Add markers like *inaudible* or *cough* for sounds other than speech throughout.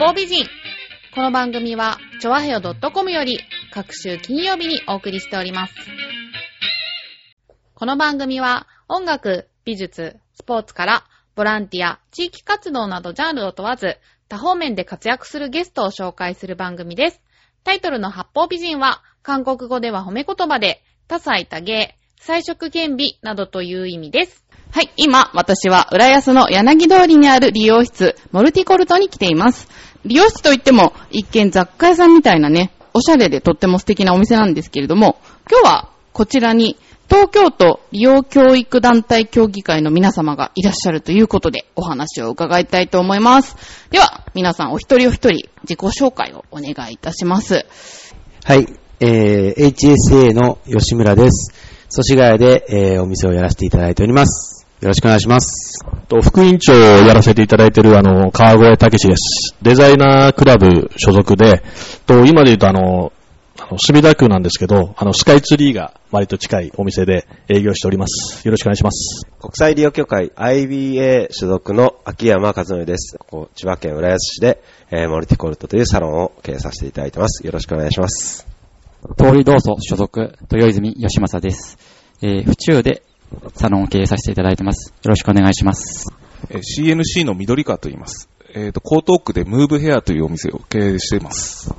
方美人。この番組は、ちょわへよ .com より、各週金曜日にお送りしております。この番組は、音楽、美術、スポーツから、ボランティア、地域活動などジャンルを問わず、多方面で活躍するゲストを紹介する番組です。タイトルの八方美人は、韓国語では褒め言葉で、多彩多芸、彩色兼備などという意味です。はい、今、私は浦安の柳通りにある理容室、モルティコルトに来ています。理容室といっても、一見雑貨屋さんみたいなね、おしゃれでとっても素敵なお店なんですけれども、今日はこちらに、東京都利用教育団体協議会の皆様がいらっしゃるということで、お話を伺いたいと思います。では、皆さんお一人お一人、自己紹介をお願いいたします。はい、えー、HSA の吉村です。祖師ヶ谷で、えー、お店をやらせていただいております。よろしくお願いします。と副委員長をやらせていただいている、あの、川越武史です。デザイナークラブ所属で、と、今で言うとあの、あの墨田区なんですけど、あの、スカイツリーが割と近いお店で営業しております。よろしくお願いします。国際利用協会 IBA 所属の秋山和則です。ここ千葉県浦安市で、えーモルティコルトというサロンを経営させていただいてます。よろしくお願いします。通り同祖所属、豊泉義正です。えー、府中でサロンを経営させていただいてます。よろしくお願いします。えー CNC の緑川と言います。えっ、と、江東区でムーブヘアというお店を経営しています。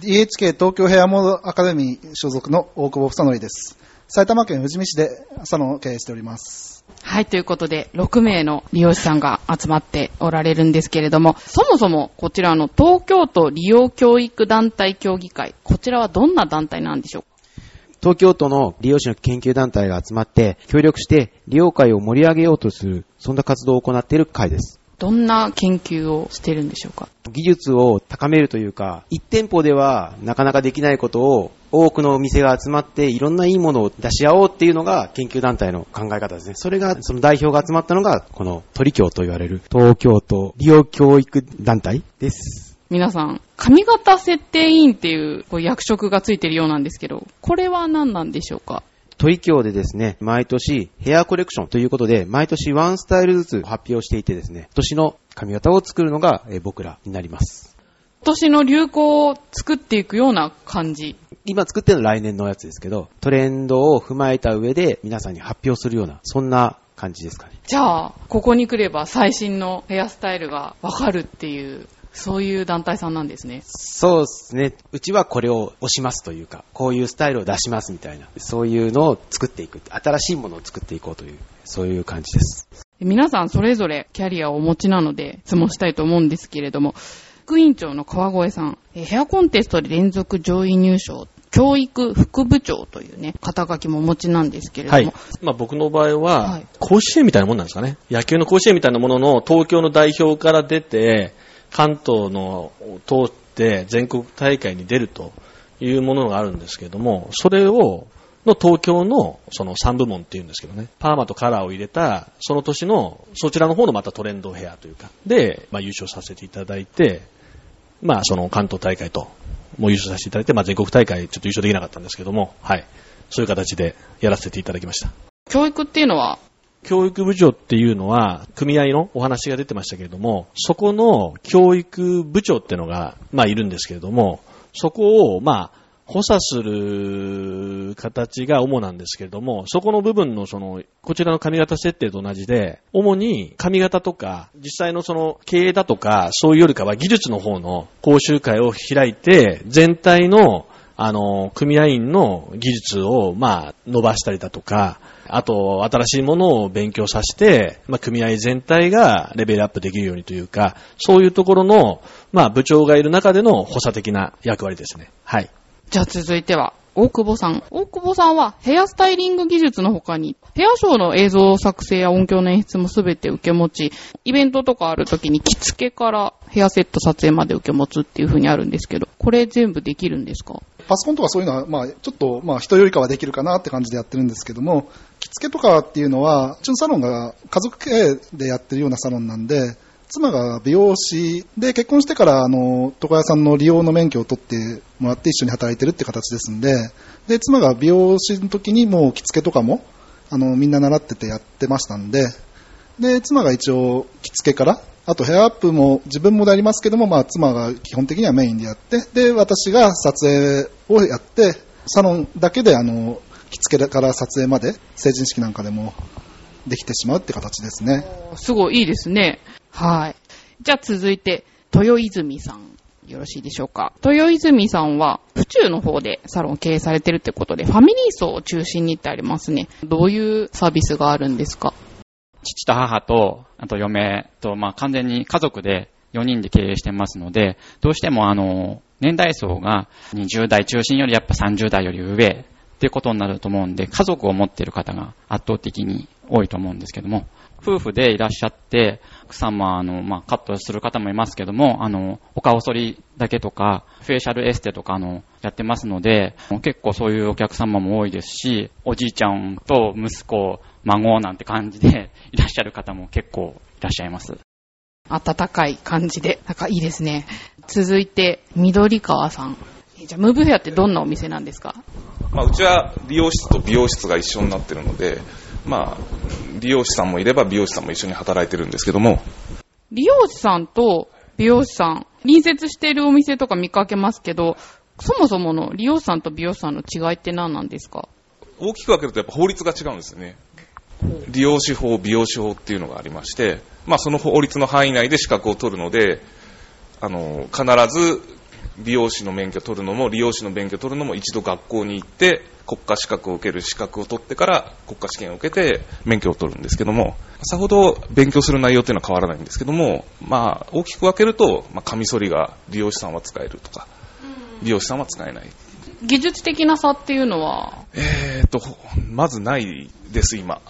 DHK 東京ヘアモードアカデミー所属の大久保房則です。埼玉県富士見市でサロンを経営しております。はい、ということで、6名の利用者さんが集まっておられるんですけれども、そもそもこちらの東京都利用教育団体協議会、こちらはどんな団体なんでしょうか？東京都の利用者の研究団体が集まって、協力して利用会を盛り上げようとする、そんな活動を行っている会です。どんな研究をしてるんでしょうか？技術を高めるというか、一店舗ではなかなかできないことを多くのお店が集まっていろんないいものを出し合おうっていうのが研究団体の考え方ですね。それが、その代表が集まったのが、この鳥協と言われる東京都利用教育団体です。皆さん、髪型設定委員っていうこう役職がついてるようなんですけど、これは何なんでしょうか？鳥協でですね、毎年ヘアコレクションということで、毎年ワンスタイルずつ発表していてですね、今年の髪型を作るのがえー僕らになります。今年の流行を作っていくような感じ？今作ってるのは来年のやつですけど、トレンドを踏まえた上で皆さんに発表するような、そんな感じですかね。じゃあ、ここに来れば最新のヘアスタイルがわかるっていう、そういう団体さんなんですね。そうですね。うちはこれを押しますというか、こういうスタイルを出しますみたいな、そういうのを作っていく。新しいものを作っていこうという、そういう感じです。皆さんそれぞれキャリアをお持ちなので質問したいと思うんですけれども、副委員長の川越さん、えーヘアコンテストで連続上位入賞、教育副部長というね、肩書きもお持ちなんですけれども、はい。まあ僕の場合は、はい甲子園みたいなもんなんですかね。野球の甲子園みたいなものの東京の代表から出て、関東のを通って全国大会に出るというものがあるんですけども、それを、の東京のその3部門っていうんですけどね、パーマとカラーを入れた、その年の、そちらの方のまたトレンドヘアというか、で、まあ優勝させていただいて、まあその関東大会と、もう優勝させていただいて、まあ全国大会ちょっと優勝できなかったんですけども、はい。そういう形でやらせていただきました。教育っていうのは、教育部長っていうのは、組合のお話が出てましたけれども、そこの教育部長っていうのが、まあいるんですけれども、そこを、まあ、補佐する形が主なんですけれども、そこの部分のその、こちらの髪型設定と同じで、主に髪型とか、実際のその経営だとか、そういうよりかは技術の方の講習会を開いて、全体のあの、組合員の技術を、まあ、伸ばしたりだとか、あと、新しいものを勉強させて、まあ、組合全体がレベルアップできるようにというか、そういうところの、まあ、部長がいる中での補佐的な役割ですね。はい。じゃあ続いては、大久保さん。大久保さんはヘアスタイリング技術の他に、ヘアショーの映像作成や音響の演出もすべて受け持ち、イベントとかある時に着付けからヘアセット撮影まで受け持つっていう風にあるんですけど、これ全部できるんですか？パソコンとかそういうのは、まあ、ちょっと、まあ、人よりかはできるかなって感じでやってるんですけども、着付けとかっていうのは、うちのサロンが家族経営でやってるようなサロンなんで、妻が美容師で結婚してからあの床屋さんの利用の免許を取ってもらって一緒に働いてるって形ですんでで妻が美容師の時にもう着付けとかもあのみんな習っててやってましたんでで妻が一応着付けからあとヘアアップも自分もやりますけども、まあ妻が基本的にはメインでやって、で、私が撮影をやって、サロンだけであの、着付けから撮影まで、成人式なんかでもできてしまうって形ですね。すごいいいですね。はい。じゃあ続いて、豊泉さん。よろしいでしょうか。豊泉さんは、府中の方でサロン経営されてるってことで、ファミリー層を中心にってありますね。どういうサービスがあるんですか？父と母と、あと嫁と、まあ完全に家族で4人で経営してますので、どうしてもあの、年代層が20代中心よりやっぱ30代より上っていうことになると思うんで、家族を持っている方が圧倒的に多いと思うんですけども、夫婦でいらっしゃって、奥様、あの、まあ、カットする方もいますけども、あの、お顔剃りだけとか、フェイシャルエステとか、あの、やってますので、結構そういうお客様も多いですし、おじいちゃんと息子、孫なんて感じで *laughs* いらっしゃる方も結構いらっしゃいます。温かい感じで、なんかいいですね。続いて、緑川さん。えじゃあ、ムーブフェアってどんなお店なんですか？まあ、うちは理容室と美容室が一緒になってるので、まあ、理容師さんもいれば美容師さんも一緒に働いてるんですけども、美容師さんと美容師さん、隣接しているお店とか見かけますけど、そもそもの利用師さんと美容師さんの違いって何なんですか？大きく分けるとやっぱ法律が違うんですよね。利用師法、美容師法っていうのがありまして、まあその法律の範囲内で資格を取るので、あの、必ず美容師の免許取るのも、利用師の免許取るのも一度学校に行って、国家資格を受ける資格を取ってから国家試験を受けて免許を取るんですけども、さほど勉強する内容っていうのは変わらないんですけども、まあ大きく分けると、まあカミソリが利用師さんは使えるとか、美容師さんは使えない。技術的な差っていうのは、えーと、まずないです、今。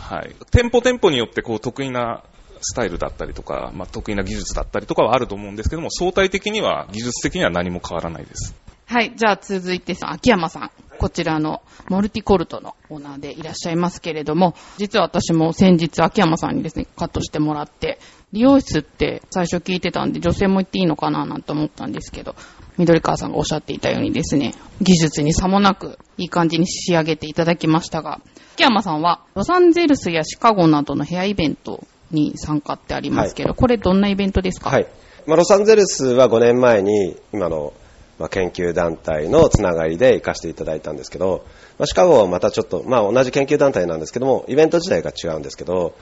はい。店舗店舗によってこう得意なスタイルだったりとか、まあ、得意な技術だったりとかはあると思うんですけども、相対的には、技術的には何も変わらないです。はい、じゃあ続いて秋山さん。こちらのモルティコルトのオーナーでいらっしゃいますけれども、実は私も先日秋山さんにですね、カットしてもらって、理容室って最初聞いてたんで女性も行っていいのかななんて思ったんですけど、緑川さんがおっしゃっていたようにですね、技術に差もなくいい感じに仕上げていただきましたが、秋山さんはロサンゼルスやシカゴなどのヘアイベントに参加ってありますけど、これどんなイベントですか？はい。まあ、ロサンゼルスは5年前に今の、まあ、研究団体のつながりで行かせていただいたんですけど、まあ、シカゴはまたちょっと、まあ、同じ研究団体なんですけども、イベント自体が違うんですけど、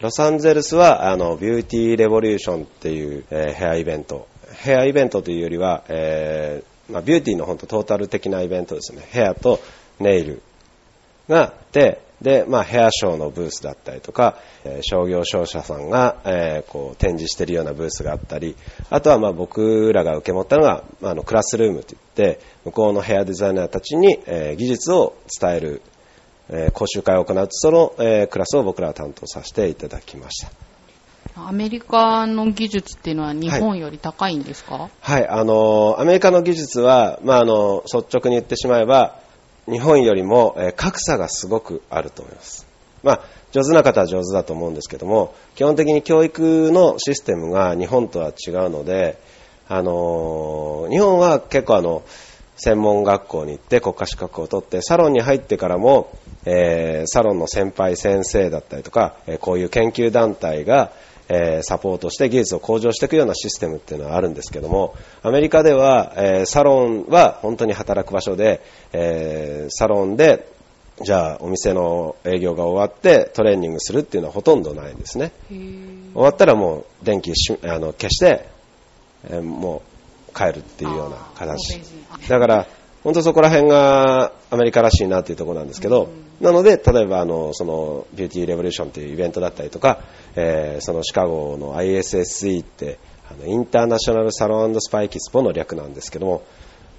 ロサンゼルスはあのビューティーレボリューションっていう、えーヘアイベント。ヘアイベントというよりは、えーまあ、ビューティーの本当トータル的なイベントですね。ヘアとネイルがあって、で、まあ、ヘアショーのブースだったりとか、えー商業商社さんが、えーこう展示しているようなブースがあったり、あとはまあ僕らが受け持ったのが、まああのクラスルームといって、向こうのヘアデザイナーたちに、えー技術を伝える、え講習会を行うその、えクラスを僕らは担当させていただきました。アメリカの技術っていうのは日本より高いんですか、はい、あの、アメリカの技術は、まあ、あの、率直に言ってしまえば、日本よりも、え格差がすごくあると思います。まあ、上手な方は上手だと思うんですけども、基本的に教育のシステムが日本とは違うので、あの、日本は結構あの、専門学校に行って国家資格を取って、サロンに入ってからも、えーサロンの先輩先生だったりとか、えこういう研究団体が、えーサポートして技術を向上していくようなシステムっていうのはあるんですけども、アメリカでは、えーサロンは本当に働く場所で、えーサロンで、じゃあお店の営業が終わってトレーニングするっていうのはほとんどないんですね。終わったらもう電気しあの消して、えーもう帰るっていうような形。だから、本当そこら辺がアメリカらしいなっていうところなんですけど、なので、例えばあの、その、ビューティーレボリューションというイベントだったりとか、えーそのシカゴの ISSE って、あの、インターナショナルサロンスパイキスポの略なんですけども、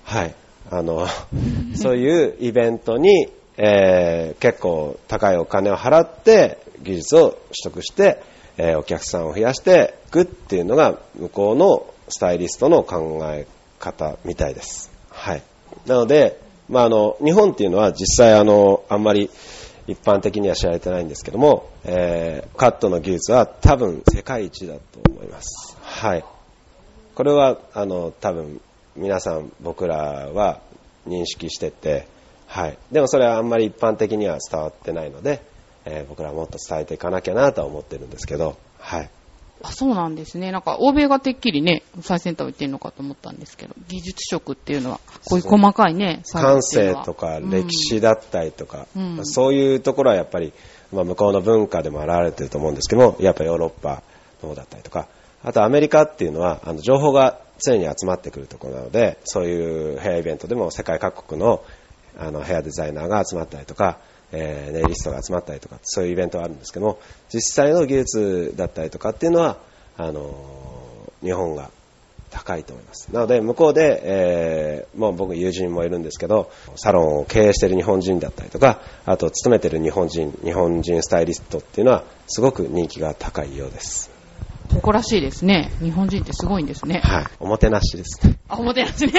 はい、あの、*laughs* そういうイベントに、えー結構高いお金を払って、技術を取得して、えーお客さんを増やしていくっていうのが、向こうのスタイリストの考え方みたいです。はい。なので、まあ、あの、日本っていうのは実際あの、あんまり一般的には知られてないんですけども、えーカットの技術は多分世界一だと思います。はい。これは、あの、多分皆さん僕らは認識してて、はい。でもそれはあんまり一般的には伝わってないので、えー僕らはもっと伝えていかなきゃなとは思ってるんですけど、はい。あ、そうなんですね。なんか、欧米がてっきりね、最先端を言ってるのかと思ったんですけど、技術職っていうのは、こういう細かいね、感性とか歴史だったりとか、うん。そういうところはやっぱり、まあ、向こうの文化でも現れてると思うんですけども、やっぱヨーロッパの方だったりとか、あとアメリカっていうのは、あの情報が常に集まってくるところなので、そういうヘアイベントでも世界各国のあのヘアデザイナーが集まったりとか、えネイリストが集まったりとか、そういうイベントがあるんですけども、実際の技術だったりとかっていうのは、あの日本が高いと思います。なので、向こうで、えーもう僕友人もいるんですけど、サロンを経営している日本人だったりとか、あと勤めている日本人、日本人スタイリストっていうのは、すごく人気が高いようです。誇らしいですね。日本人ってすごいんですね。はい。おもてなしですね。あ、おもてなしね。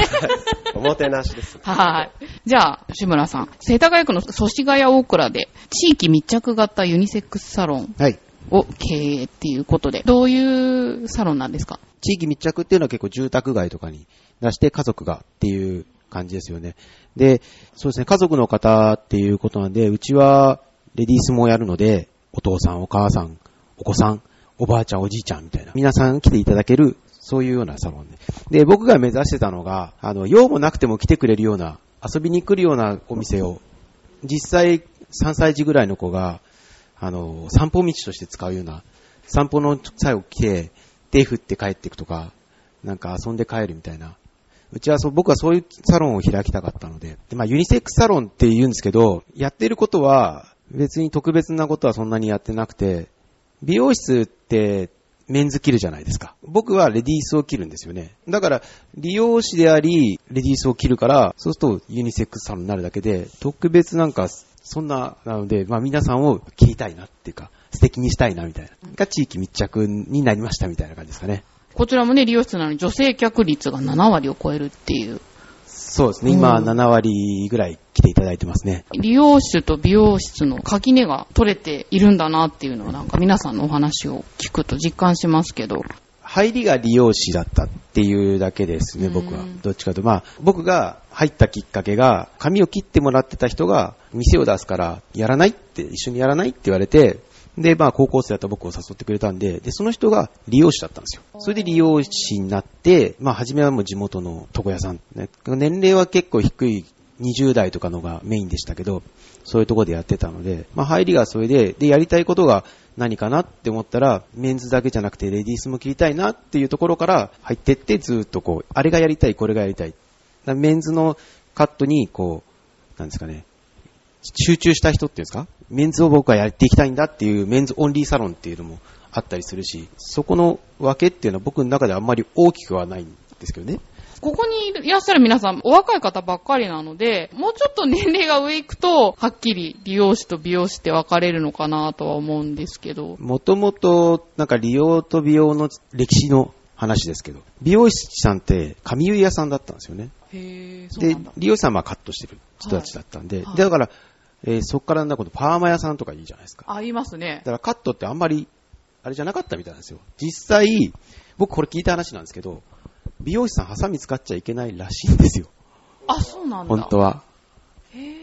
おもてなしです。*laughs* はい。じゃあ、志村さん。世田谷区の祖師ヶ谷大倉で、地域密着型ユニセックスサロンはい。を経営っていうことで、どういうサロンなんですか？地域密着っていうのは結構住宅街とかに出して家族がっていう感じですよね。で、そうですね、家族の方っていうことなんで、うちはレディースもやるので、お父さん、お母さん、お子さん、おばあちゃん、おじいちゃんみたいな、皆さん来ていただける、そういうようなサロンで。で、僕が目指してたのが、あの、用もなくても来てくれるような、遊びに来るようなお店を、実際3歳児ぐらいの子が、あの、散歩道として使うような、散歩の際を来て、手振って帰っていくとか、なんか遊んで帰るみたいな。うちはそう、僕はそういうサロンを開きたかったので。で、まあユニセックスサロンって言うんですけど、やってることは、別に特別なことはそんなにやってなくて、美容室ってメンズ切るじゃないですか。僕はレディースを切るんですよね。だから、理容師であり、レディースを切るから、そうするとユニセックスサロンになるだけで、特別なんか、そんな、なので、まあ皆さんを切りたいなっていうか、素敵にしたいなみたいな。が地域密着になりましたみたいな感じですかね。こちらもね、理容室なのに女性客率が7割を超えるっていう。そうですね。今、7割ぐらい来ていただいてますね。理容室と美容室の垣根が取れているんだなっていうのはなんか皆さんのお話を聞くと実感しますけど。入りが理容師だったっていうだけですね、僕はうん。どっちかというと。まあ、僕が入ったきっかけが、髪を切ってもらってた人が、店を出すから、やらないって、一緒にやらないって言われて、で、まあ、高校生だった僕を誘ってくれたんで、で、その人が理容師だったんですよ。それで理容師になって、まあ、初めはもう地元の床屋さん、ね。年齢は結構低い20代とかのがメインでしたけど、そういうところでやってたので、まあ、入りがそれで、で、やりたいことが何かなって思ったら、メンズだけじゃなくてレディースも切りたいなっていうところから入ってって、ずーっとこう、あれがやりたい、これがやりたい。メンズのカットに、こう、なんですかね、集中した人っていうんですか？メンズを僕はやっていきたいんだっていうメンズオンリーサロンっていうのもあったりするし、そこの分けっていうのは僕の中であんまり大きくはないんですけどね。ここにいらっしゃる皆さん、お若い方ばっかりなので、もうちょっと年齢が上行くと、はっきり理容師と美容師って分かれるのかなとは思うんですけど。もともと、なんか利用と美容の歴史の話ですけど、美容師さんって髪結い屋さんだったんですよね。へで。利用師さんはカットしてる人たちだったんで、はいでだから、えーそこからなんか今度パーマ屋さんとかいいじゃないですか。あ、言いますねだ。からカットってあんまり、あれじゃなかったみたいなんですよ。実際、僕これ聞いた話なんですけど、美容師さんハサミ使っちゃいけないらしいんですよ。あ、そうなんだ。本当は。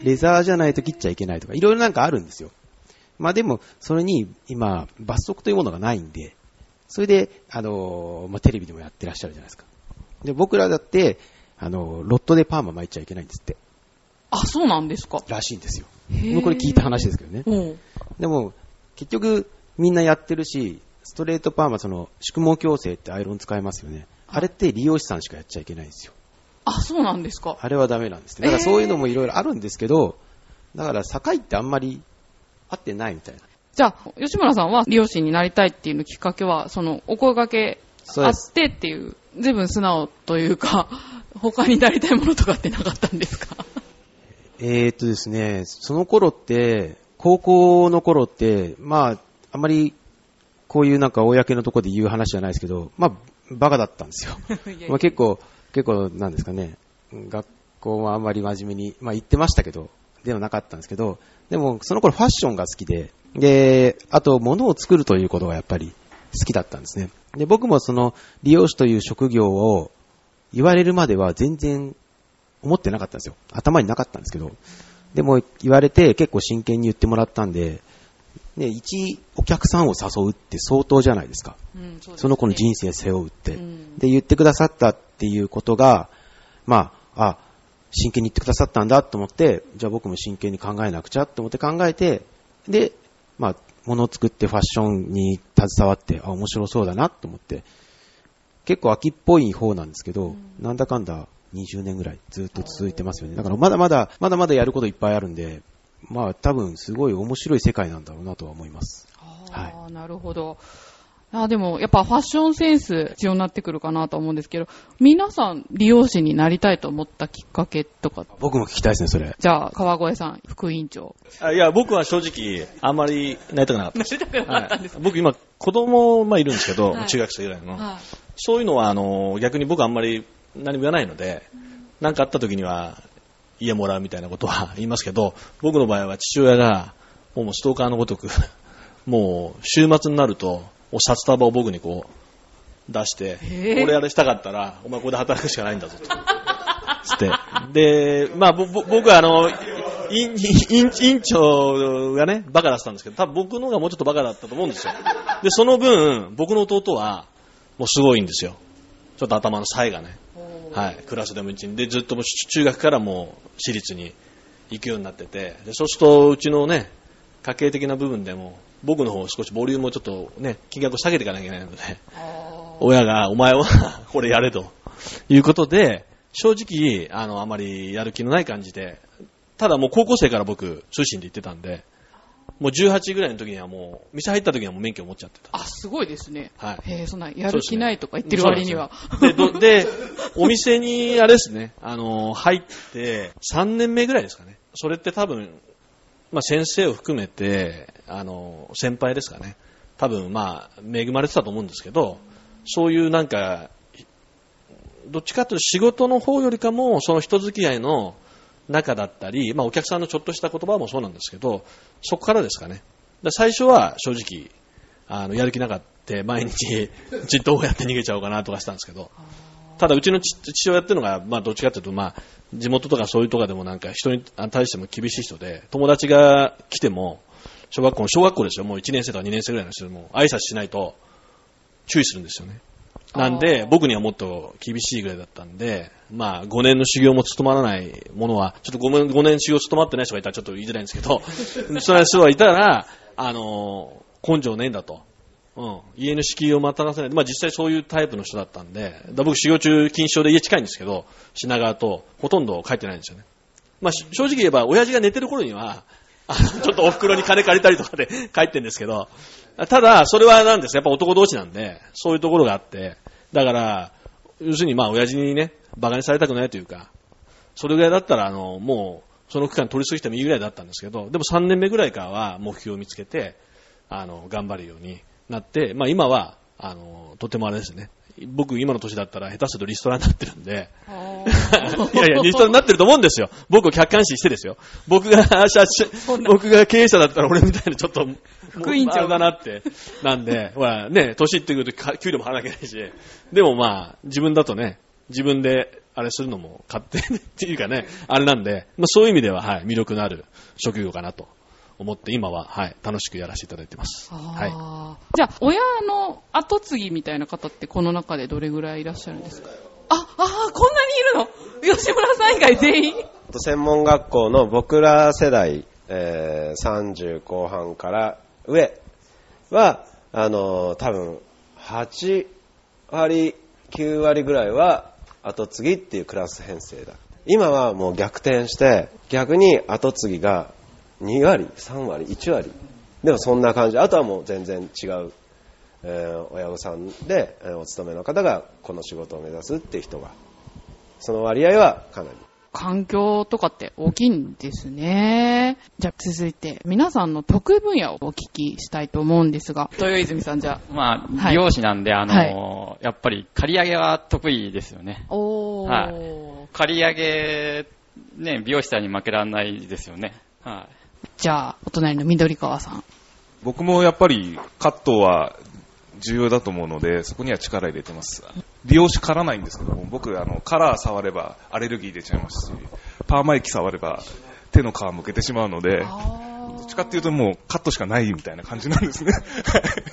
レザーじゃないと切っちゃいけないとか、いろいろなんかあるんですよ。まあでも、それに今、罰則というものがないんで、それで、あのーまあ、テレビでもやってらっしゃるじゃないですか。で、僕らだって、あのーロットでパーマ巻いちゃいけないんですって、あ、そうなんですか。らしいんですよ。もうこれ聞いた話ですけどね。うん。でも、結局、みんなやってるし、ストレートパーマ、その、宿毛矯正ってアイロン使えますよね。あれって利用師さんしかやっちゃいけないんですよ。あ、そうなんですか。あれはダメなんですね。だからそういうのもいろいろあるんですけど、だから境ってあんまり合ってないみたいな。じゃあ、吉村さんは理容師になりたいっていうのきっかけは、その、お声掛けあっ。てっていう、随分素直というか、他になりたいものとかってなかったんですか？えーっとですね、その頃って、高校の頃って、まあ、あんまり、こういうなんか公のところで言う話じゃないですけど、まあ、バカだったんですよ。*laughs* まあ、結構、結構、なんですかね、学校はあんまり真面目に、まあ言ってましたけど、ではなかったんですけど、でもその頃ファッションが好きで、で、あと物を作るということがやっぱり好きだったんですね。で、僕もその理容師という職業を言われるまでは全然思ってなかったんですよ。頭になかったんですけど、でも言われて結構真剣に言ってもらったんで、ね、一お客さんを誘うって相当じゃないですか。うんそすねその子の人生背負うって。うんで、言ってくださったっていうことが、まあ、あ、真剣に言ってくださったんだと思って、じゃあ僕も真剣に考えなくちゃと思って考えて、で、まあ、物を作ってファッションに携わって、あ、面白そうだなと思って、結構秋っぽい方なんですけど、なんだかんだ20年ぐらいずっと続いてますよね。だからまだまだ、まだまだやることいっぱいあるんで、まあ多分すごい面白い世界なんだろうなとは思います。ああ、なるほど。あでも、やっぱファッションセンス必要になってくるかなと思うんですけど、皆さん理容師になりたいと思ったきっかけとか、僕も聞きたいですね、それ。じゃあ、川越さん、副委員長。あいや、僕は正直、あんまりなりたくなかった。なりたくなかったんですはい僕今、子供、まあ、いるんですけど、はい中学生ぐらいの。はそういうのは、あの、逆に僕あんまり何も言わないので、何かあった時には、家もらうみたいなことは *laughs* 言いますけど、僕の場合は父親が、もうストーカーのごとく、*laughs* もう週末になると、お札束を僕にこう、出して、俺あれしたかったら、お前ここで働くしかないんだぞと。つって。で、まあ、僕はあの、委員委員委員長がね、バカだったんですけど、多分僕の方がもうちょっとバカだったと思うんですよ。で、その分、僕の弟は、もうすごいんですよ。ちょっと頭の才がね。はい。クラスでも一に。で、ずっともう中学からもう私立に行くようになってて、で、そうすると、うちのね、家計的な部分でも、僕の方少しボリュームをちょっとね、金額を下げていかなきゃいけないので、親が、お前は *laughs* これやれということで、正直、あの、あまりやる気のない感じで、ただもう高校生から僕、通信で行ってたんで、もう18ぐらいの時にはもう、店入った時にはもう免許を持っちゃってた。あ、すごいですね。はい。へえ、そんな、やる気ないとか言ってる割には。で、どで、お店に、あれですね、あの、入って、3年目ぐらいですかね。それって多分、まあ、先生を含めて、あの、先輩ですかね。多分、まあ、恵まれてたと思うんですけど、そういうなんか、どっちかというと仕事の方よりかも、その人付き合いの中だったり、まあ、お客さんのちょっとした言葉もそうなんですけど、そこからですかね。で最初は正直、あの、やる気なかった、毎日、*laughs* じっとどうやって逃げちゃおうかなとかしたんですけど、ただうちの父父親っていうのが、まあどっちかというと、まあ地元とかそういうとかでもなんか人に対しても厳しい人で、友達が来ても、小学校、小学校ですよ、もう1年生とか2年生ぐらいの人でも挨拶しないと注意するんですよね。なんで、僕にはもっと厳しいぐらいだったんで、まあ、5年の修行も務まらないものは、ちょっと 5, 年5年修行務まってない人がいたらちょっと言いづらいんですけど、*laughs* そういう人がいたら、あの、根性ねえんだと。うん。家の敷居をまたがせない。まあ実際そういうタイプの人だったんで、僕修行中禁止症で家近いんですけど、品川とほとんど帰ってないんですよね。まあし正直言えば、親父が寝てる頃には、あの、ちょっとお袋に金借りたりとかで帰ってんですけど、ただ、それはなんですやっぱ男同士なんで、そういうところがあって、だから、要するにまあ親父にね、馬鹿にされたくないというか、それぐらいだったら、あの、もう、その区間取り過ぎてもいいぐらいだったんですけど、でも3年目ぐらいからは目標を見つけて、あの、頑張るようになって、まあ今は、あの、とてもあれですね。僕今の年だったら下手するとリストラになってるんで、*laughs* いやいや、リストラになってると思うんですよ。僕を客観視してですよ。僕が社長、僕が経営者だったら俺みたいなちょっと、副委員長だなって。なんで、*laughs* ほらね、年いってくるとか給料も払わなきゃいけないし、でもまあ、自分だとね、自分であれするのも勝手っていうかね、あれなんで、まあそういう意味では、はい、魅力のある職業かなと思って、今は、はい、楽しくやらせていただいてます。はい。じゃあ、親の後継ぎみたいな方ってこの中でどれぐらいいらっしゃるんですか？あ、あーこんなにいるの？吉村さん以外全員？専門学校の僕ら世代、えー30後半から上は、あの多分、8割、9割ぐらいは後継ぎっていうクラス編成だ。今はもう逆転して、逆に後継ぎが2割、3割、1割。でもそんな感じ。あとはもう全然違う、えー親御さんで、えお勤めの方がこの仕事を目指すっていう人が、その割合はかなり。環境とかって大きいんですね。じゃあ続いて、皆さんの得意分野をお聞きしたいと思うんですが、豊泉さんじゃまあ、はい美容師なんで、あの、やっぱり刈り上げは得意ですよね。あ。おー。は刈り上げ、ね、美容師さんに負けられないですよね。はい。じゃあ、お隣の緑川さん。僕もやっぱりカットは重要だと思うので、そこには力入れてます。美容師刈らないんですけども、僕、あの、カラー触ればアレルギー出ちゃいますし、パーマ液触れば手の皮むけてしまうので、ちかっていうともうカットしかないみたいな感じなんですね。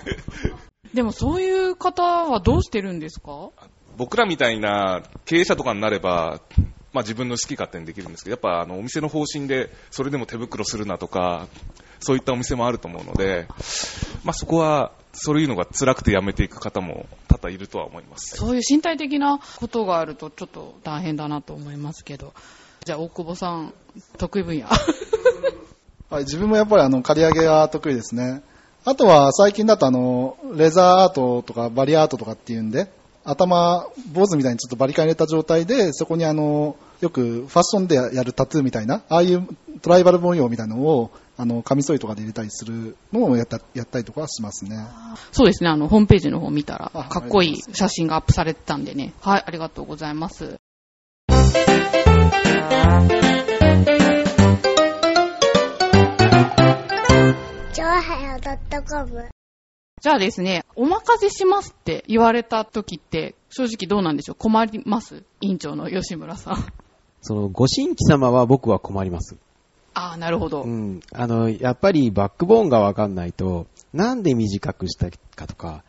*laughs* でもそういう方はどうしてるんですか？僕らみたいな経営者とかになれば、まあ自分の好き勝手にできるんですけど、やっぱあのお店の方針でそれでも手袋するなとか、そういったお店もあると思うので、まあそこはそういうのが辛くてやめていく方も多々いるとは思います。そういう身体的なことがあるとちょっと大変だなと思いますけど。じゃあ大久保さん、得意分野。*laughs* はい、自分もやっぱりあの、刈り上げが得意ですね。あとは最近だとあの、レザーアートとかバリアートとかっていうんで、頭、坊主みたいにちょっとバリカン入れた状態で、そこにあの、よくファッションでやるタトゥーみたいな、ああいうトライバル模様みたいなのを、あの、カミソリとかで入れたりするのをやったやったりとかはしますね。そうですね、あの、ホームページの方見たら、あかっこいい写真がアップされてたんでね。はい、ありがとうございます。じゃあですね、お任せしますって言われた時って、正直どうなんでしょう？困ります？委員長の吉村さん。その、ご新規様は僕は困ります。ああ、なるほど。うん。あの、やっぱりバックボーンがわかんないと、なんで短くしたかとか、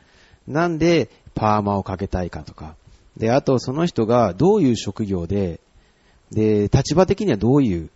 なんでパーマをかけたいかとか、で、あとその人がどういう職業で、で、立場的にはどういう、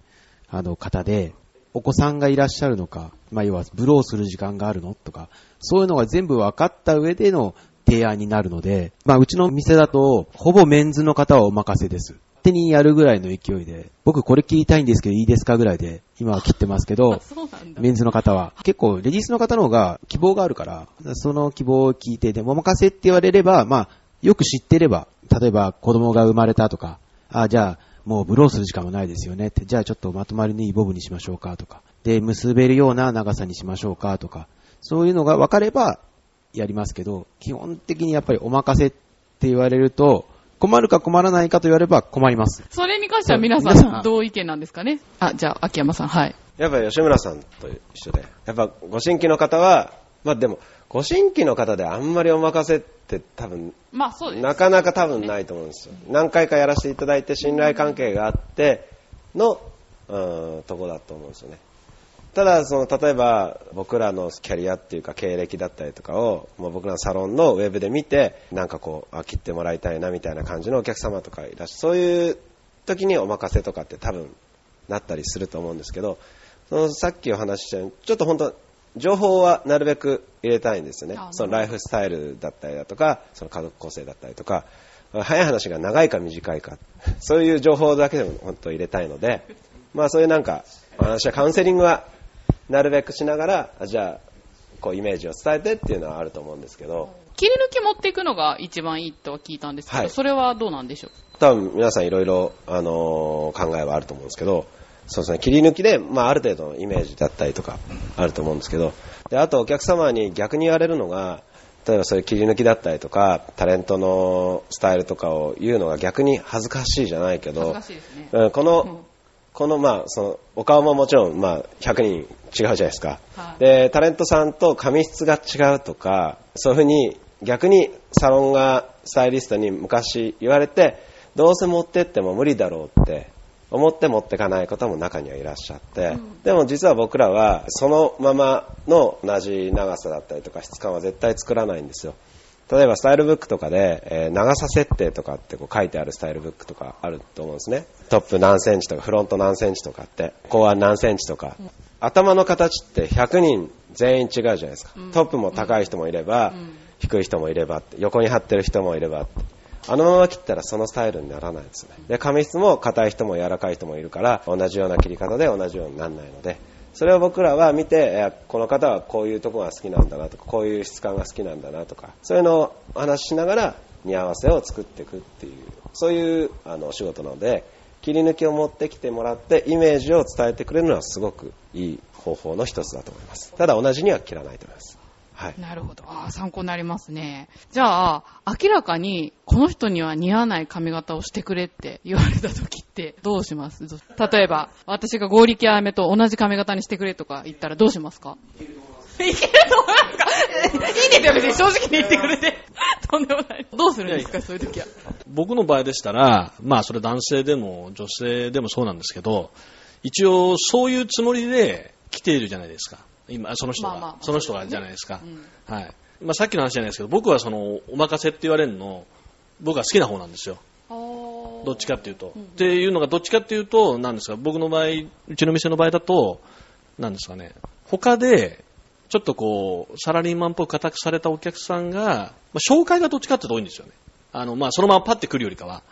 あの、方で、お子さんがいらっしゃるのか、まあ、要は、ブローする時間があるのとか、そういうのが全部分かった上での提案になるので、まあ、うちの店だと、ほぼメンズの方はお任せです。手にやるぐらいの勢いで、僕これ切りたいんですけどいいですかぐらいで、今は切ってますけあど。*laughs* メンズの方は。結構、レディースの方の方が希望があるから、その希望を聞いて、でもお任せって言われれば、まあ、よく知ってれば、例えば子供が生まれたとか、あ、じゃあ、もうブローする時間もないですよねって、じゃあちょっとまとまりのいいボブにしましょうかとか、で、結べるような長さにしましょうかとか、そういうのが分かればやりますけど、基本的にやっぱりお任せって言われると、困るか困らないかと言われれば困ります。それに関しては皆さそう皆さんんどう意見なんですかね？あ、じゃあ、秋山さん、はい。やっぱり吉村さんと一緒で、やっぱご新規の方は、まあでも、ご新規の方であんまりお任せって多分、まあそうです。なかなか多分ないと思うんですよ。何回かやらせていただいて信頼関係があっての、うん、とこだと思うんですよね。ただ、その、例えば、僕らのキャリアっていうか経歴だったりとかを、もう僕らのサロンのウェブで見て、なんかこう、あ、切ってもらいたいなみたいな感じのお客様とかいらっしゃそういう時にお任せとかって多分、なったりすると思うんですけど、そのさっきお話ししたように、ちょっと本当、情報はなるべく入れたいんですよね。あ。そのライフスタイルだったりだとか、その家族構成だったりとか、早い話が長いか短いか、そういう情報だけでも本当入れたいので、まあそういうなんか、私はカウンセリングはなるべくしながら、あじゃあ、こうイメージを伝えてっていうのはあると思うんですけど、切り抜き持っていくのが一番いいとは聞いたんですけど、はい。それはどうなんでしょう？多分皆さんいろいろ、あのー考えはあると思うんですけど、そうですね、切り抜きで、まあある程度のイメージだったりとかあると思うんですけど、で、あとお客様に逆に言われるのが、例えばそういう切り抜きだったりとか、タレントのスタイルとかを言うのが逆に恥ずかしいじゃないけど恥ずか、しいですね。うんこの、うんこの、まあ、その、お顔ももちろん、まあ、100人違うじゃないですか。はいで、タレントさんと髪質が違うとか、そういうふうに、逆にサロンがスタイリストに昔言われて、どうせ持ってっても無理だろうって思って持ってかない方も中にはいらっしゃって、でも実は僕らはそのままの同じ長さだったりとか質感は絶対作らないんですよ。例えばスタイルブックとかで、えー長さ設定とかってこう書いてあるスタイルブックとかあると思うんですね。トップ何センチとかフロント何センチとかって、後腕何センチとか。頭の形って100人全員違うじゃないですか。トップも高い人もいれば、低い人もいればって、横に張ってる人もいればって。あのまま切ったらそのスタイルにならないですね。で、髪質も硬い人も柔らかい人もいるから、同じような切り方で同じようにならないので、それを僕らは見て、この方はこういうとこが好きなんだなとか、こういう質感が好きなんだなとか、そういうのを話ししながら、似合わせを作っていくっていう、そういうあのお仕事なので、切り抜きを持ってきてもらって、イメージを伝えてくれるのはすごくいい方法の一つだと思います。ただ同じには切らないと思います。はい。なるほど。ああ、参考になりますね。じゃあ、明らかに、この人には似合わない髪型をしてくれって言われた時って、どうします？ど例えば、私が合力あやめと同じ髪型にしてくれとか言ったらどうしますか？いけると思いますか？いいですよ、別に正直に言ってくれて。とんでもない。どうするんですか、そういう時は。僕の場合でしたら、まあそれ男性でも女性でもそうなんですけど、一応そういうつもりで来ているじゃないですか。今、その人が、まあまあまあその人がじゃないですか。うんはい。まあ、さっきの話じゃないですけど、僕はその、お任せって言われるの、僕は好きな方なんですよ。どどっちかっていうと。うんっていうのが、どっちかっていうと、なんですか、僕の場合、うちの店の場合だと、なんですかね、他で、ちょっとこう、サラリーマンっぽく固くされたお客さんが、まあ、紹介がどっちかっていうと多いんですよね。あの、まあ、そのままパッて来るよりかは。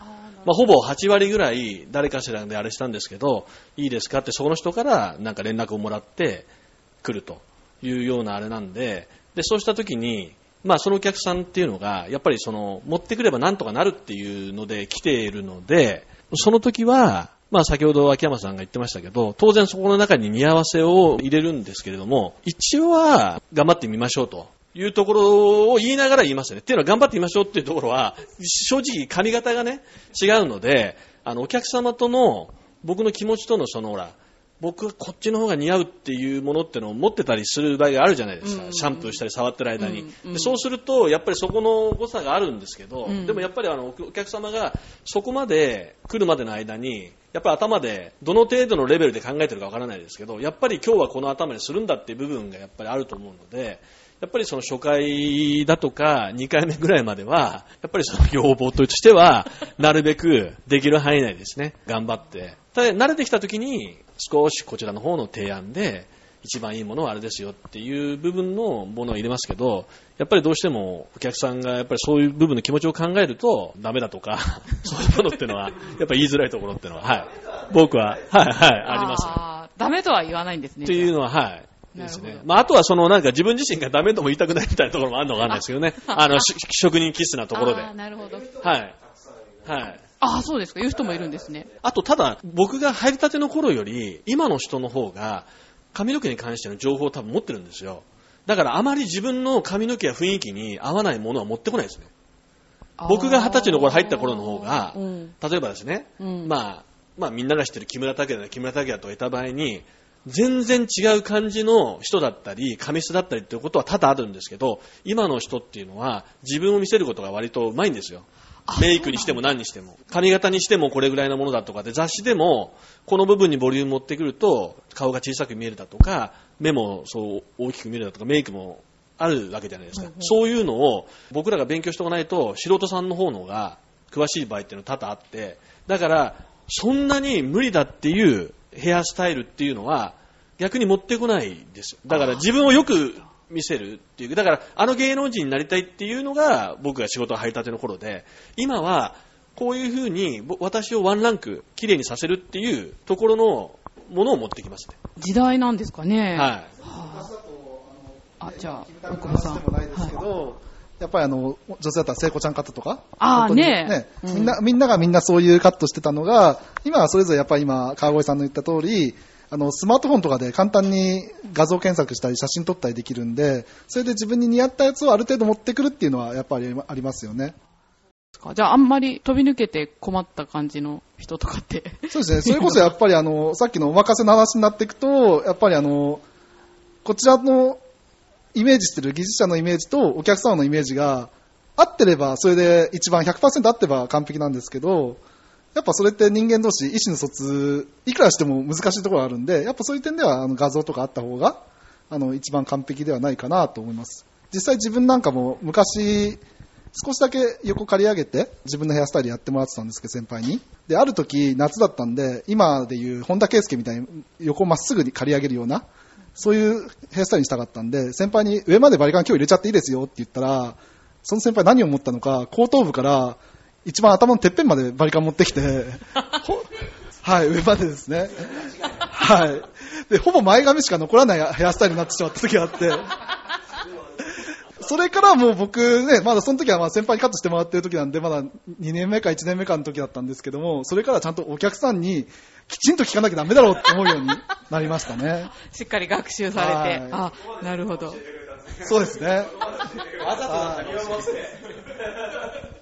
まあ、ほぼ8割ぐらい誰かしらであれしたんですけど、いいですかってそこの人からなんか連絡をもらって来るというようなあれなんで、で、そうした時に、まあそのお客さんっていうのが、やっぱりその、持ってくればなんとかなるっていうので来ているので、その時は、まあ先ほど秋山さんが言ってましたけど、当然そこの中に見合わせを入れるんですけれども、一応は頑張ってみましょうと。いうところを言いながら言いますよね。っていうのは頑張ってみましょうっていうところは、正直髪型がね、違うので、あの、お客様との、僕の気持ちとのその、ほら、僕はこっちの方が似合うっていうものってのを持ってたりする場合があるじゃないですか。うん。うんシャンプーしたり触ってる間に、うん。うん。でそうすると、やっぱりそこの誤差があるんですけど、うん。でもやっぱりあの、お客様がそこまで来るまでの間に、やっぱり頭でどの程度のレベルで考えてるかわからないですけど、やっぱり今日はこの頭にするんだっていう部分がやっぱりあると思うので、やっぱりその初回だとか2回目ぐらいまでは、やっぱりその要望としては、なるべくできる範囲内ですね、頑張って。ただ慣れてきた時に、少しこちらの方の提案で、一番いいものはあれですよっていう部分のものを入れますけど、やっぱりどうしてもお客さんがやっぱりそういう部分の気持ちを考えるとダメだとか、*laughs* そういうものっていうのは、やっぱり言いづらいところっていうのは、はい。僕は、はい、はい、あります。ダメとは言わないんですね。っていうのは、はい。ですね。まあ、あとはそのなんか自分自身がダメとも言いたくないみたいなところもあるのかわかんないですけどね。あの、し職人気質なところで。なるほど。はい。はい。ああ、そうですか。言う人もいるんですね。あと、ただ、僕が入りたての頃より、今の人の方が、髪の毛に関しての情報を多分持ってるんですよ。だから、あまり自分の髪の毛や雰囲気に合わないものは持ってこないですね。僕が二十歳の頃入った頃の方がうん例えばですね、うんまあ、まあみんなが知ってる木村拓哉だ木村拓哉といた場合に、全然違う感じの人だったり、髪質だったりっていうことは多々あるんですけど、今の人っていうのは自分を見せることが割とうまいんですよ。メイクにしても何にしても。髪型にしてもこれぐらいのものだとかで、雑誌でもこの部分にボリューム持ってくると顔が小さく見えるだとか、目もそう大きく見えるだとか、メイクもあるわけじゃないですか。そういうのを僕らが勉強しておかないと、素人さんの方のが詳しい場合っていうのは多々あって、だから、そんなに無理だっていうヘアスタイルっていうのは逆に持ってこないですよ。だから自分をよく見せるっていう。だからあの芸能人になりたいっていうのが僕が仕事を入りたての頃で、今はこういうふうにぼ私をワンランク綺麗にさせるっていうところのものを持ってきますね。時代なんですかね。はい。あ、じゃあ、大僕久保さん。でもないですけど、やっぱりあの、女性だったら聖子ちゃんカットとか、あー本当にねうんみんな、みんながみんなそういうカットしてたのが、今はそれぞれやっぱり今、川越さんの言った通り、あの、スマートフォンとかで簡単に画像検索したり写真撮ったりできるんで、それで自分に似合ったやつをある程度持ってくるっていうのはやっぱりありますよね。じゃあ、あんまり飛び抜けて困った感じの人とかって。そうですね。それこそやっぱりあの、さっきのお任せの話になっていくと、やっぱりあの、こちらのイメージしてる技術者のイメージとお客様のイメージが合ってれば、それで一番100%合ってば完璧なんですけど、やっぱそれって人間同士、意思の疎通、いくらしても難しいところがあるんで、やっぱそういう点ではあの画像とかあった方が、あの、一番完璧ではないかなと思います。実際自分なんかも昔、少しだけ横刈り上げて自分のヘアスタイルやってもらってたんですけど先輩にである時夏だったんで今でいう本田圭佑みたいに横まっすぐに刈り上げるようなそういうヘアスタイルにしたかったんで先輩に上までバリカン今日入れちゃっていいですよって言ったらその先輩何を思ったのか後頭部から一番頭のてっぺんまでバリカン持ってきてほ *laughs* はい上までですねはいでほぼ前髪しか残らないヘアスタイルになってしまった時があってそれからもう僕ね、まだその時はまあ先輩にカットしてもらってる時なんで、まだ2年目か1年目かの時だったんですけども、それからちゃんとお客さんにきちんと聞かなきゃダメだろうって思うようになりましたね。しっかり学習されて。はいあ、なるほど。そうですね。でも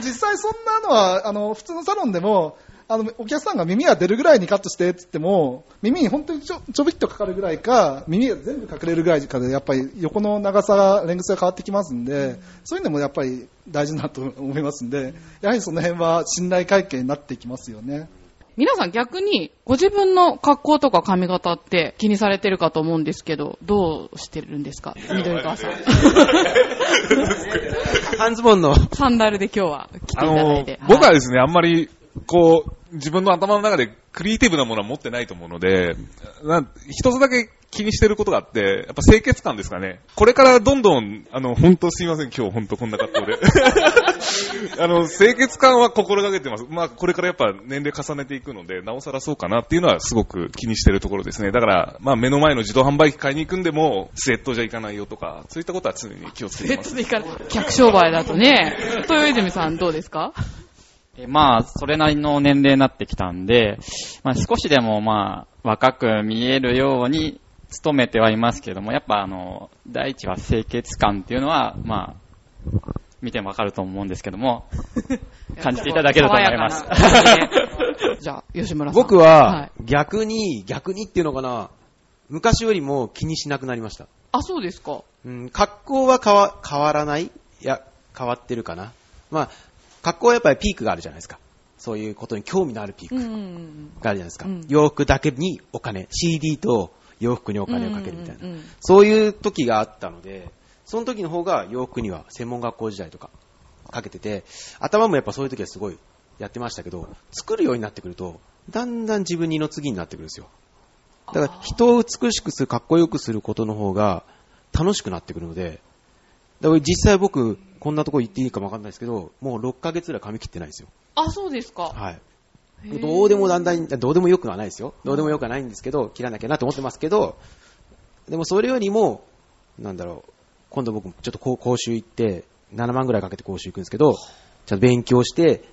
実際そんなのは、あの、普通のサロンでも、あの、お客さんが耳が出るぐらいにカットしてって言っても、耳に本当にちょちょびっとかかるぐらいか、耳が全部隠れるぐらいかで、やっぱり横の長さが、レングスが変わってきますんで、そういうのもやっぱり大事だと思いますんで、やはりその辺は信頼関係になってきますよね。皆さん逆にご自分の格好とか髪型って気にされてるかと思うんですけど、どうしてるんですか？緑川さん。*laughs* 半ズボンの。サンダルで今日は来ていただいて。い僕はですね、あんまり、こう、自分の頭の中でクリエイティブなものは持ってないと思うので、一つだけ気にしてることがあって、やっぱ清潔感ですかね。これからどんどん、あの、本当すいません、今日本当こんな格好で。*laughs* あの、清潔感は心がけてます。まあ、これからやっぱ年齢重ねていくので、なおさらそうかなっていうのはすごく気にしてるところですね。だから、まあ、目の前の自動販売機買いに行くんでも、スウェットじゃいかないよとか、そういったことは常に気をつけてます。でいかない。客商売だとね。*laughs* 豊泉さんどうですか？えまあ、それなりの年齢になってきたんで、まあ少しでもまあ、若く見えるように努めてはいますけども、やっぱあの、第一は清潔感っていうのは、まあ、見てもわかると思うんですけども、*laughs* 感じていただけると思います。*laughs* じゃあ、吉村さん。僕は、逆に、逆にっていうのかな、昔よりも気にしなくなりました。あ、そうですか。うん、格好は変わ変わらない？いや、変わってるかな。まあ、格好はやっぱりピークがあるじゃないですか。そういうことに興味のあるピーク。があるじゃないですか。うん洋服だけにお金、CD と洋服にお金をかけるみたいな。そういう時があったので、その時の方が洋服には専門学校時代とかかけてて、頭もやっぱそういう時はすごいやってましたけど、作るようになってくると、だんだん自分二の次になってくるんですよ。だから人を美しくする、かっこよくすることの方が楽しくなってくるので、だから実際僕、こんなとこ言っていいかもわかんないですけど、もう6ヶ月ぐらい髪切ってないんですよ。あ、そうですか。はい。どうでもだんだん、どうでもよくはないですよ。どうでもよくはないんですけど、切らなきゃなと思ってますけど、でもそれよりも、なんだろう、今度僕ちょっと講習行って、7万ぐらいかけて講習行くんですけど、ちゃんと勉強して、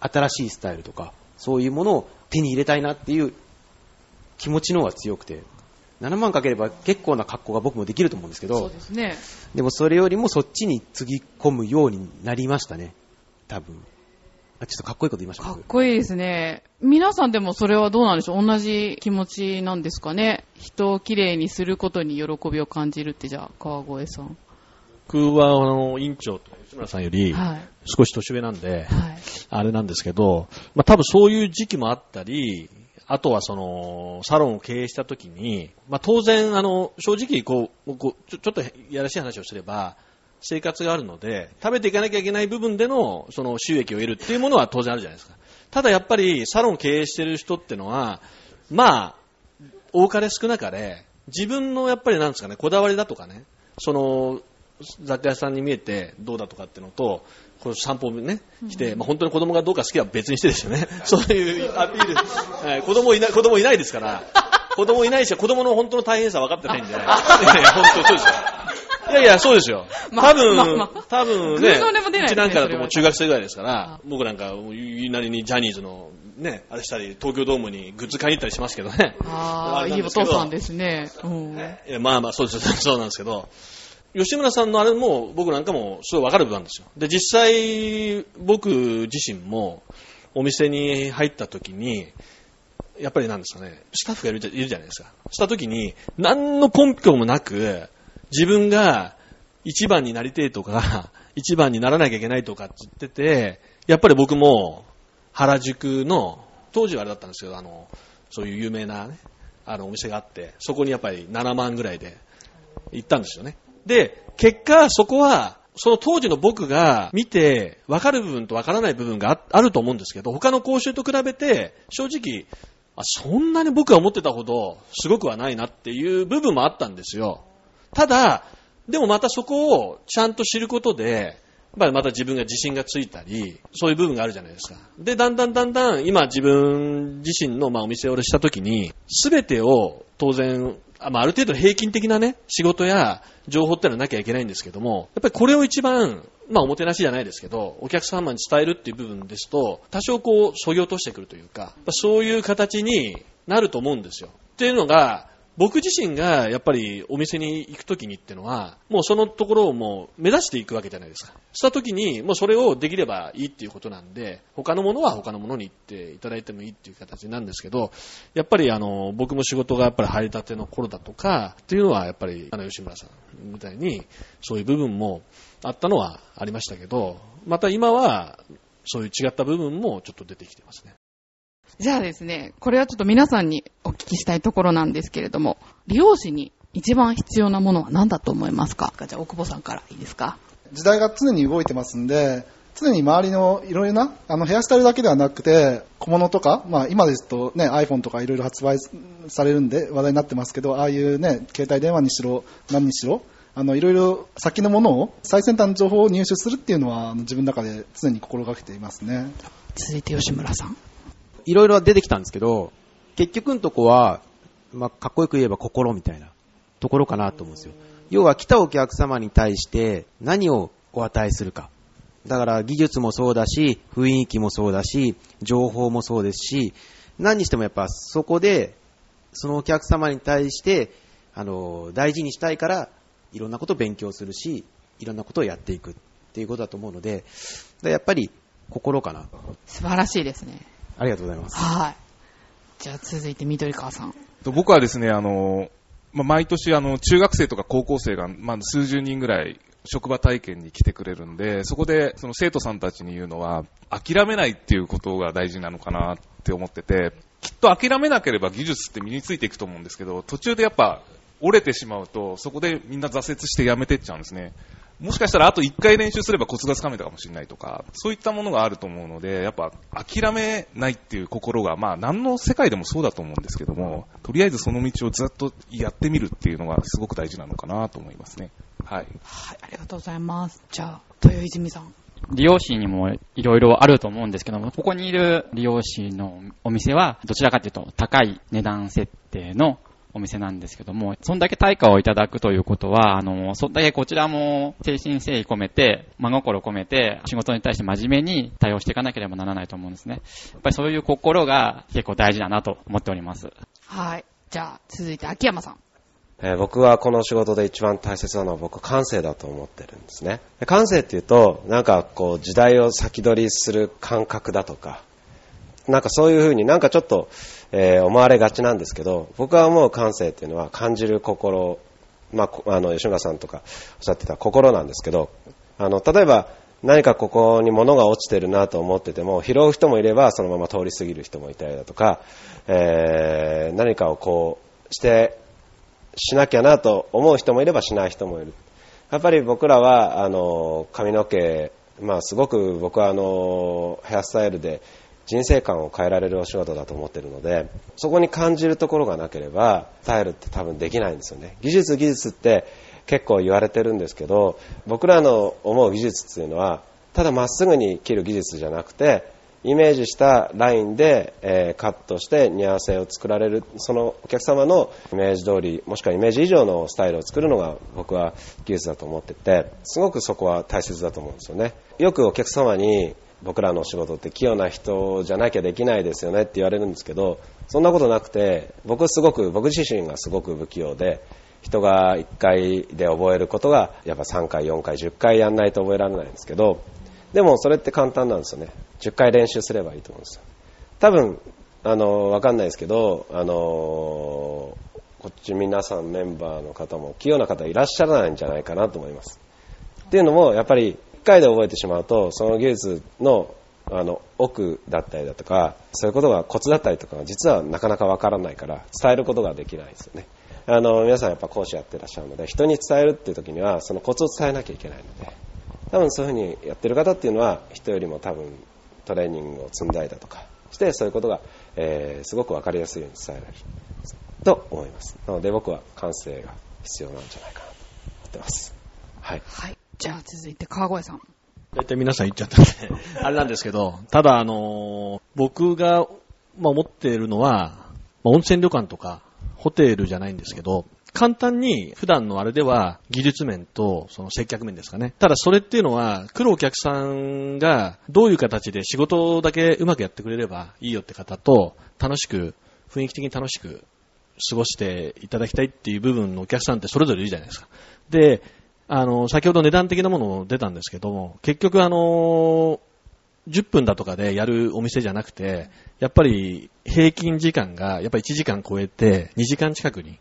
新しいスタイルとか、そういうものを手に入れたいなっていう気持ちの方が強くて、7万かければ結構な格好が僕もできると思うんですけどそうで、すね。でもそれよりもそっちにつぎ込むようになりましたね。多分。あ、ちょっとかっこいいこと言いましたかっこいいですね。皆さんでもそれはどうなんでしょう？同じ気持ちなんですかね？人をきれいにすることに喜びを感じるってじゃあ、川越さん。僕は、あの、委員長と吉村さんより、はい。少し年上なんで、はい。あれなんですけど、まあ、多分そういう時期もあったり、あとはその、サロンを経営した時に、まあ、当然、あの、正直、こう、こうちょっとやらしい話をすれば、生活があるので、食べていかなきゃいけない部分での、その収益を得るっていうものは当然あるじゃないですか。ただやっぱり、サロンを経営してる人ってのは、まあ、多かれ少なかれ、自分のやっぱりなんですかね、こだわりだとかね、その、雑貨屋さんに見えてどうだとかっていうのと、この散歩をね、して、まあ、本当に子供がどうか好きは別にしてですよね。*laughs* そういうアピール、はい、子供いない、子供いないですから、子供いないし、子供の本当の大変さ分かってないんで、*laughs* いやいや本当そうですよ。いやいや、そうですよ。*laughs* まあ多分、まあまあ多分偶ね、像でも出ないうちなんかだともう中学生ぐらいですから、僕なんか、言いなりにジャニーズのね、あれしたり、東京ドームにグッズ買いに行ったりしますけどね。ああ、いいおれなんですけど父さんですね。うん。いやまあまあ、そうです、*laughs* そうなんですけど、吉村さんのあれも、僕なんかもすごいわかる部分なんですよ。で、実際、僕自身も、お店に入った時に、やっぱりなんですかね、スタッフがいるじゃいるじゃないですか。した時に、何の根拠もなく、自分が一番になりてえとか、*laughs* 一番にならなきゃいけないとかって言ってて、やっぱり僕も、原宿の、当時はあれだったんですけど、あの、そういう有名なね、あのお店があって、そこにやっぱり7万ぐらいで行ったんですよね。で、結果そこは、その当時の僕が見て分かる部分と分からない部分があると思うんですけど、他の講習と比べて、正直、あそんなに僕が思ってたほどすごくはないなっていう部分もあったんですよ。ただ、でもまたそこをちゃんと知ることで、やっぱりまた自分が自信がついたり、そういう部分があるじゃないですか。で、だんだんだんだん今自分自身のまあお店をしたときに、すべてを当然、あまあ、ある程度平均的なね、仕事や情報ってのはなきゃいけないんですけども、やっぱりこれを一番、まあおもてなしじゃないですけど、お客様に伝えるっていう部分ですと、多少こう、削ぎ落としてくるというか、そういう形になると思うんですよ。っていうのが、僕自身がやっぱりお店に行くときにってのは、もうそのところをもう目指していくわけじゃないですか。したときに、もうそれをできればいいっていうことなんで、他のものは他のものに行っていただいてもいいっていう形なんですけど、やっぱりあの、僕も仕事がやっぱり入りたての頃だとか、っていうのはやっぱり、あの、吉村さんみたいに、そういう部分もあったのはありましたけど、また今は、そういう違った部分もちょっと出てきてますね。じゃあですね、これはちょっと皆さんにお聞きしたいところなんですけれども、利用士に一番必要なものは何だと思いますか？じゃあ、大久保さんからいいですか？時代が常に動いてますんで、常に周りのいろいろな、あのヘアスタイルだけではなくて、小物とか、まあ今ですとね、iPhone とかいろいろ発売されるんで話題になってますけど、ああいうね、携帯電話にしろ、何にしろ、あの、いろいろ先のものを、最先端の情報を入手するっていうのは、自分の中で常に心がけていますね。続いて吉村さん。いろいろ出てきたんですけど、結局のとこは、まあ、かっこよく言えば心みたいなところかなと思うんですよ。要は来たお客様に対して何をお与えするか。だから技術もそうだし、雰囲気もそうだし、情報もそうですし、何にしてもやっぱそこで、そのお客様に対して、あの、大事にしたいから、いろんなことを勉強するし、いろんなことをやっていくっていうことだと思うので、やっぱり心かな。素晴らしいですね。ありがとうございます。はい。じゃあ続いて緑川さん。と僕はですね、あの、まあ、毎年あの、中学生とか高校生が、まあ、数十人ぐらい職場体験に来てくれるんで、そこでその生徒さんたちに言うのは、諦めないっていうことが大事なのかなって思ってて、きっと諦めなければ技術って身についていくと思うんですけど、途中でやっぱ折れてしまうと、そこでみんな挫折してやめてっちゃうんですね。もしかしたらあと1回練習すればコツがつかめたかもしれないとか、そういったものがあると思うので、やっぱ諦めないっていう心が、まあ何の世界でもそうだと思うんですけども、とりあえずその道をずっとやってみるっていうのがすごく大事なのかなと思いますね。はい。はい、ありがとうございます。じゃあ、豊泉さん。利用士にもいろいろあると思うんですけども、ここにいる利用士のお店は、どちらかというと高い値段設定のお店なんですけども、そんだけ対価をいただくということは、あの、そんだけこちらも精神誠意込めて、真心込めて、仕事に対して真面目に対応していかなければならないと思うんですね。やっぱりそういう心が結構大事だなと思っております。はい。じゃあ、続いて秋山さん。えー僕はこの仕事で一番大切なのは僕感性だと思ってるんですね。で感性っていうと、なんかこう時代を先取りする感覚だとか、なんかそういうふうになんかちょっと、えー思われがちなんですけど、僕は思う感性っていうのは感じる心、まあ、あの、吉村さんとかおっしゃってた心なんですけど、あの、例えば何かここに物が落ちてるなと思ってても、拾う人もいればそのまま通り過ぎる人もいたりだとか、えー何かをこうしてしなきゃなと思う人もいればしない人もいる。やっぱり僕らは、あの、髪の毛、まあすごく僕はあの、ヘアスタイルで人生観を変えられるお仕事だと思ってるので、そこに感じるところがなければ、スタイルって多分できないんですよね。技術技術って結構言われてるんですけど、僕らの思う技術っていうのは、ただまっすぐに切る技術じゃなくて、イメージしたラインで、えカットして似合わせを作られる、そのお客様のイメージ通り、もしくはイメージ以上のスタイルを作るのが僕は技術だと思ってて、すごくそこは大切だと思うんですよね。よくお客様に僕らの仕事って器用な人じゃなきゃできないですよねって言われるんですけど、そんなことなくて、僕すごく、僕自身がすごく不器用で、人が1回で覚えることが、やっぱ3回、4回、10回やんないと覚えられないんですけど、でもそれって簡単なんですよね。10回練習すればいいと思うんですよ。多分、あの、わかんないですけど、あの、こっち皆さんメンバーの方も器用な方いらっしゃらないんじゃないかなと思います。っていうのも、やっぱり回で覚えてしまうと、その技術のあの奥だったりだとか、そういうことがコツだったりとか、実はなかなかわからないから、伝えることができないですよね。あの、皆さんやっぱ講師やってらっしゃるので、人に伝えるっていう時には、そのコツを伝えなきゃいけないので、多分そういうふうにやってる方っていうのは、人よりも多分トレーニングを積んだりだとかして、そういうことが、えーすごくわかりやすいように伝えられると思います。なので僕は感性が必要なんじゃないかなと思ってます。はい。はい。じゃあ続いて川越さん。大体皆さん言っちゃったんで、あれなんですけど、ただあのー僕が、まあ、思っているのは、まあ温泉旅館とか、ホテルじゃないんですけど、簡単に普段のあれでは技術面とその接客面ですかね。ただそれっていうのは来るお客さんがどういう形で仕事だけうまくやってくれればいいよって方と楽しく、雰囲気的に楽しく過ごしていただきたいっていう部分のお客さんってそれぞれいるじゃないですか。で、あの、先ほど値段的なもの出たんですけども、結局あの、10分だとかでやるお店じゃなくて、やっぱり平均時間がやっぱ1時間超えて2時間近くに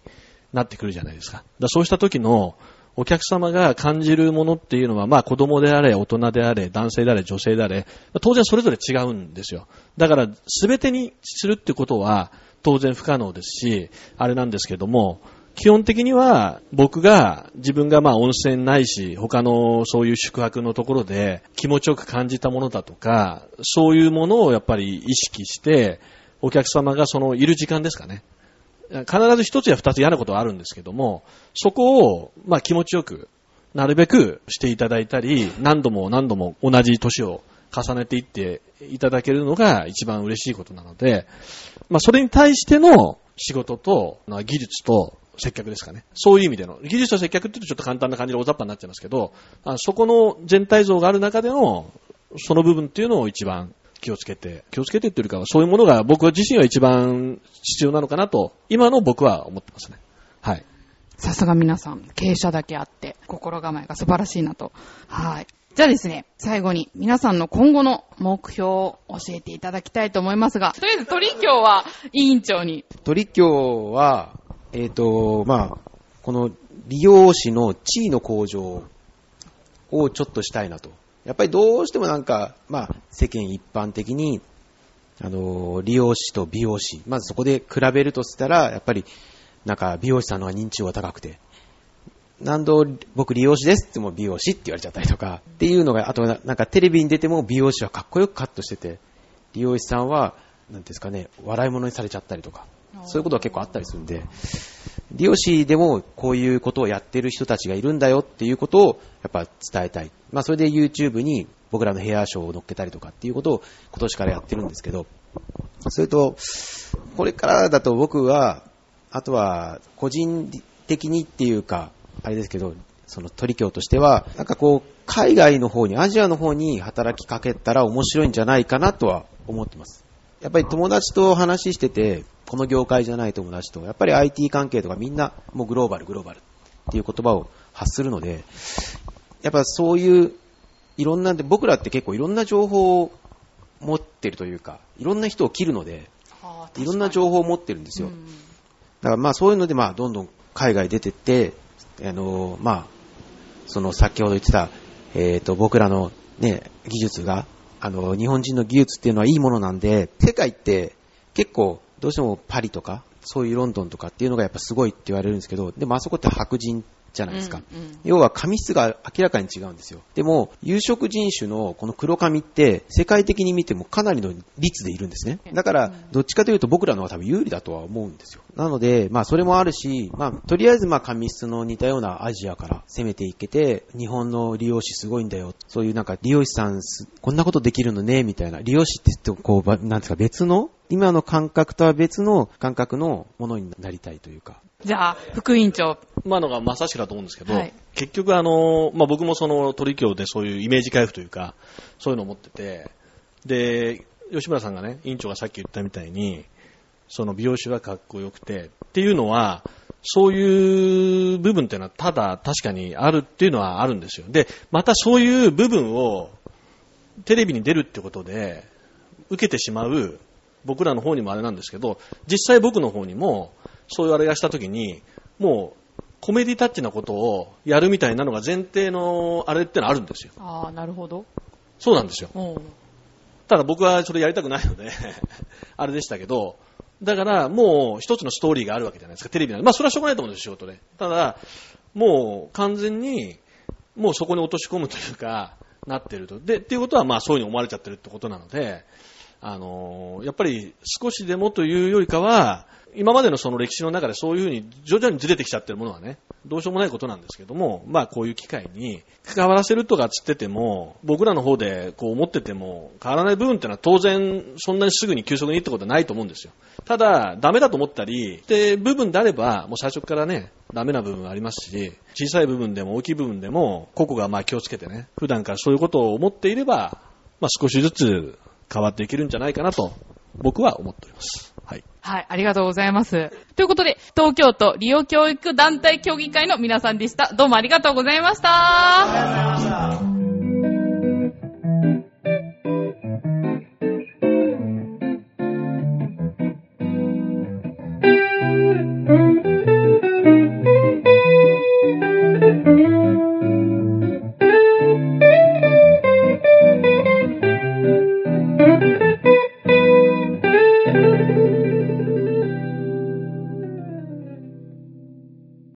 なってくるじゃないですか。だかそうした時のお客様が感じるものっていうのは、まあ子供であれ、大人であれ、男性であれ、女性であれ、当然それぞれ違うんですよ。だから、全てにするってことは当然不可能ですし、あれなんですけども、基本的には僕が自分がまあ温泉ないし他のそういう宿泊のところで気持ちよく感じたものだとかそういうものをやっぱり意識してお客様がそのいる時間ですかね。必ず一つや二つ嫌なことはあるんですけどもそこをまあ気持ちよくなるべくしていただいたり何度も何度も同じ年を重ねていっていただけるのが一番嬉しいことなので、まあ、それに対しての仕事と、技術と接客ですかね。そういう意味での。技術と接客って言うとちょっと簡単な感じで大雑把になっちゃいますけど、あそこの全体像がある中での、その部分っていうのを一番気をつけて、気をつけてっていうか、そういうものが僕自身は一番必要なのかなと、今の僕は思ってますね。はい。さすが皆さん、経営者だけあって、心構えが素晴らしいなと。はい。じゃあですね、最後に皆さんの今後の目標を教えていただきたいと思いますが、とりあえず鳥協は委員長に。鳥協は、えっ、と、まあ、この利用士の地位の向上をちょっとしたいなと。やっぱりどうしてもなんか、まあ、世間一般的に、あの、利用士と美容師、まずそこで比べるとしたら、やっぱり、なんか美容師さんの方が認知度が高くて、何度僕利用師ですっても美容師って言われちゃったりとか、っていうのが、あとなんかテレビに出ても美容師はかっこよくカットしてて、利用師さんは、なんですかね、笑い物にされちゃったりとか、そういうことは結構あったりするんで、利用師でもこういうことをやってる人たちがいるんだよっていうことをやっぱ伝えたい。まあそれで YouTube に僕らのヘアショーを乗っけたりとかっていうことを今年からやってるんですけど、それと、これからだと僕は、あとは個人的にっていうか、あれですけど、その取り協としては、なんかこう、海外の方に、アジアの方に働きかけたら面白いんじゃないかなとは思ってます。やっぱり友達と話してて、この業界じゃない友達と、やっぱり IT 関係とかみんなもうグローバル、グローバルっていう言葉を発するので、やっぱそういういろんな、僕らって結構いろんな情報を持ってるというか、いろんな人を切るので、いろんな情報を持ってるんですよ。だからまあそういうのでまあどんどん海外出てって、あのまあ、その先ほど言ってた、えっ、ー、と僕らのね、技術が、あの日本人の技術っていうのはいいものなんで、世界って結構どうしてもパリとか、そういうロンドンとかっていうのがやっぱすごいって言われるんですけど、でもあそこって白人じゃないですか。うんうん、要は髪質が明らかに違うんですよ。でも、有色人種のこの黒髪って世界的に見てもかなりの率でいるんですね。だから、どっちかというと僕らの方が多分有利だとは思うんですよ。なので、まあそれもあるし、まあとりあえずまあ髪質の似たようなアジアから攻めていけて、日本の利用師すごいんだよ。そういうなんか利用師さんこんなことできるのね、みたいな。利用師って言ってこう、なんですか別の今の感覚とは別の感覚のものになりたいというか。じゃあ、副委員長。今のがまさしくだと思うんですけど、はい、結局あの、まあ、僕もその取協でそういうイメージ回復というか、そういうのを持ってて、で、吉村さんがね、委員長がさっき言ったみたいに、その美容師はかっこよくて、っていうのは、そういう部分っていうのはただ確かにあるっていうのはあるんですよ。で、またそういう部分をテレビに出るってことで受けてしまう僕らの方にもあれなんですけど、実際僕の方にもそういうあれがした時に、もう、コメディタッチなことをやるみたいなのが前提のあれってのあるんですよ。ああ、なるほど。そうなんですよ。ただ僕はそれやりたくないので *laughs* あれでしたけど、だからもう一つのストーリーがあるわけじゃないですか、テレビなんで。まあそれはしょうがないと思うんですよ、仕事で。ただ、もう完全に、もうそこに落とし込むというか、なってると。で、っていうことはまあそういうふうに思われちゃってるってことなので、あのー、やっぱり少しでもというよりかは、今までのその歴史の中でそういうふうに徐々にずれてきちゃってるものはね、どうしようもないことなんですけども、まあこういう機会に関わらせるとかつってても、僕らの方でこう思ってても変わらない部分ってのは当然そんなにすぐに急速にってことはないと思うんですよ。ただ、ダメだと思ったり、で、部分であればもう最初からね、ダメな部分はありますし、小さい部分でも大きい部分でも、個々がまあ気をつけてね、普段からそういうことを思っていれば、まあ少しずつ変わっていけるんじゃないかなと、僕は思っております。はい。はい、ありがとうございます。ということで、東京都利用教育団体協議会の皆さんでした。どうもありがとうございました。